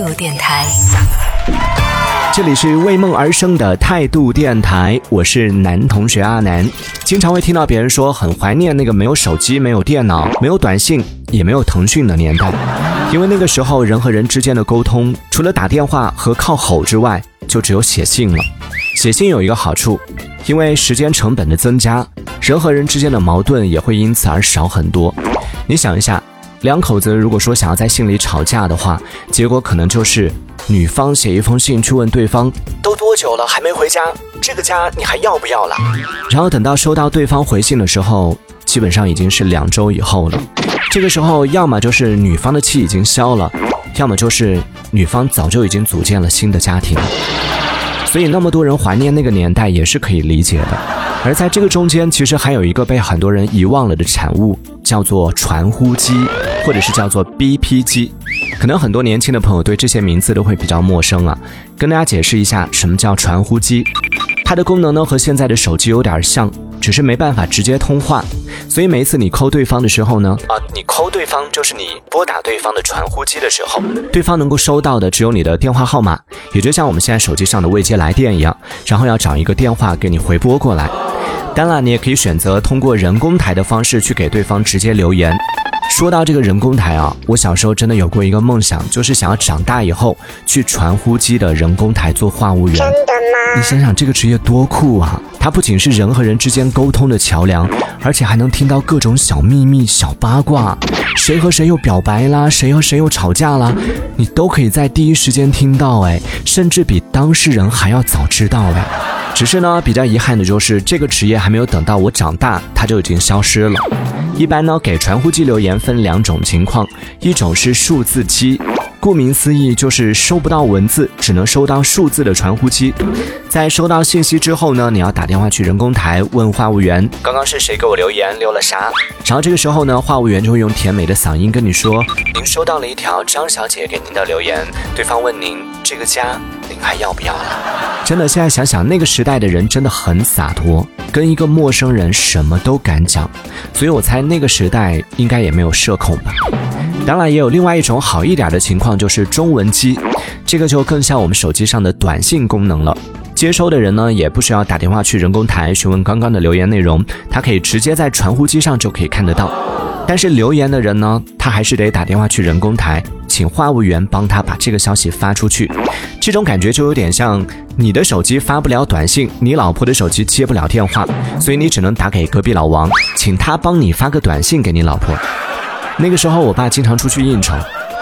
度电台，这里是为梦而生的态度电台，我是男同学阿南。经常会听到别人说很怀念那个没有手机、没有电脑、没有短信、也没有腾讯的年代，因为那个时候人和人之间的沟通，除了打电话和靠吼之外，就只有写信了。写信有一个好处，因为时间成本的增加，人和人之间的矛盾也会因此而少很多。你想一下。两口子如果说想要在信里吵架的话，结果可能就是女方写一封信去问对方，都多久了还没回家？这个家你还要不要了？然后等到收到对方回信的时候，基本上已经是两周以后了。这个时候，要么就是女方的气已经消了，要么就是女方早就已经组建了新的家庭。所以那么多人怀念那个年代也是可以理解的。而在这个中间，其实还有一个被很多人遗忘了的产物，叫做传呼机。或者是叫做 BP 机，可能很多年轻的朋友对这些名字都会比较陌生啊。跟大家解释一下，什么叫传呼机？它的功能呢和现在的手机有点像，只是没办法直接通话。所以每一次你扣对方的时候呢，啊，你扣对方就是你拨打对方的传呼机的时候，对方能够收到的只有你的电话号码，也就像我们现在手机上的未接来电一样，然后要找一个电话给你回拨过来。当然，你也可以选择通过人工台的方式去给对方直接留言。说到这个人工台啊，我小时候真的有过一个梦想，就是想要长大以后去传呼机的人工台做话务员。真的吗？你想想这个职业多酷啊！它不仅是人和人之间沟通的桥梁，而且还能听到各种小秘密、小八卦，谁和谁又表白啦，谁和谁又吵架啦，你都可以在第一时间听到，哎，甚至比当事人还要早知道哎。只是呢，比较遗憾的就是这个职业还没有等到我长大，它就已经消失了。一般呢，给传呼机留言分两种情况，一种是数字机。顾名思义，就是收不到文字，只能收到数字的传呼机。在收到信息之后呢，你要打电话去人工台问话务员，刚刚是谁给我留言，留了啥？然后这个时候呢，话务员就会用甜美的嗓音跟你说，您收到了一条张小姐给您的留言，对方问您这个家您还要不要了？真的，现在想想那个时代的人真的很洒脱，跟一个陌生人什么都敢讲，所以我猜那个时代应该也没有社恐吧。当然，也有另外一种好一点的情况，就是中文机，这个就更像我们手机上的短信功能了。接收的人呢，也不需要打电话去人工台询问刚刚的留言内容，他可以直接在传呼机上就可以看得到。但是留言的人呢，他还是得打电话去人工台，请话务员帮他把这个消息发出去。这种感觉就有点像你的手机发不了短信，你老婆的手机接不了电话，所以你只能打给隔壁老王，请他帮你发个短信给你老婆。那个时候，我爸经常出去应酬，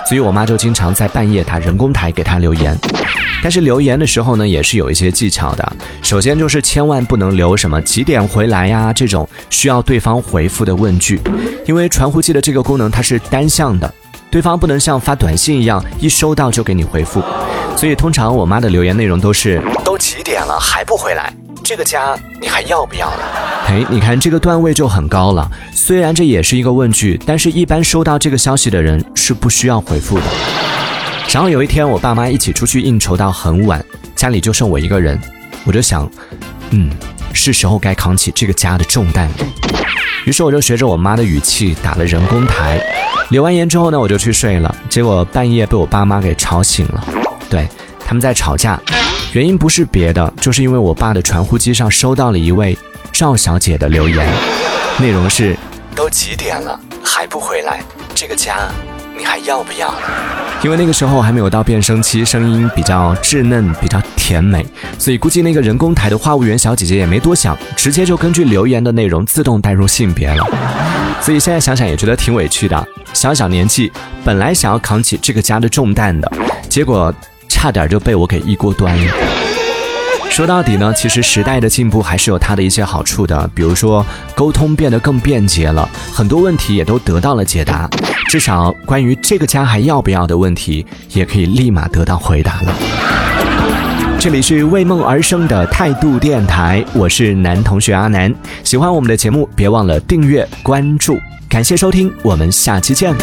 所以我妈就经常在半夜打人工台给他留言。但是留言的时候呢，也是有一些技巧的。首先就是千万不能留什么几点回来呀这种需要对方回复的问句，因为传呼机的这个功能它是单向的，对方不能像发短信一样一收到就给你回复。所以通常我妈的留言内容都是：都几点了还不回来？这个家你还要不要了？哎，你看这个段位就很高了。虽然这也是一个问句，但是一般收到这个消息的人是不需要回复的。然后有一天，我爸妈一起出去应酬到很晚，家里就剩我一个人，我就想，嗯，是时候该扛起这个家的重担了。于是我就学着我妈的语气打了人工台，留完言之后呢，我就去睡了。结果半夜被我爸妈给吵醒了，对，他们在吵架。原因不是别的，就是因为我爸的传呼机上收到了一位赵小姐的留言，内容是：都几点了还不回来？这个家你还要不要？因为那个时候还没有到变声期，声音比较稚嫩，比较甜美，所以估计那个人工台的话务员小姐姐也没多想，直接就根据留言的内容自动带入性别了。所以现在想想也觉得挺委屈的，小小年纪本来想要扛起这个家的重担的，结果。差点就被我给一锅端了。说到底呢，其实时代的进步还是有它的一些好处的，比如说沟通变得更便捷了，很多问题也都得到了解答，至少关于这个家还要不要的问题，也可以立马得到回答了。这里是为梦而生的态度电台，我是男同学阿南。喜欢我们的节目，别忘了订阅关注，感谢收听，我们下期见。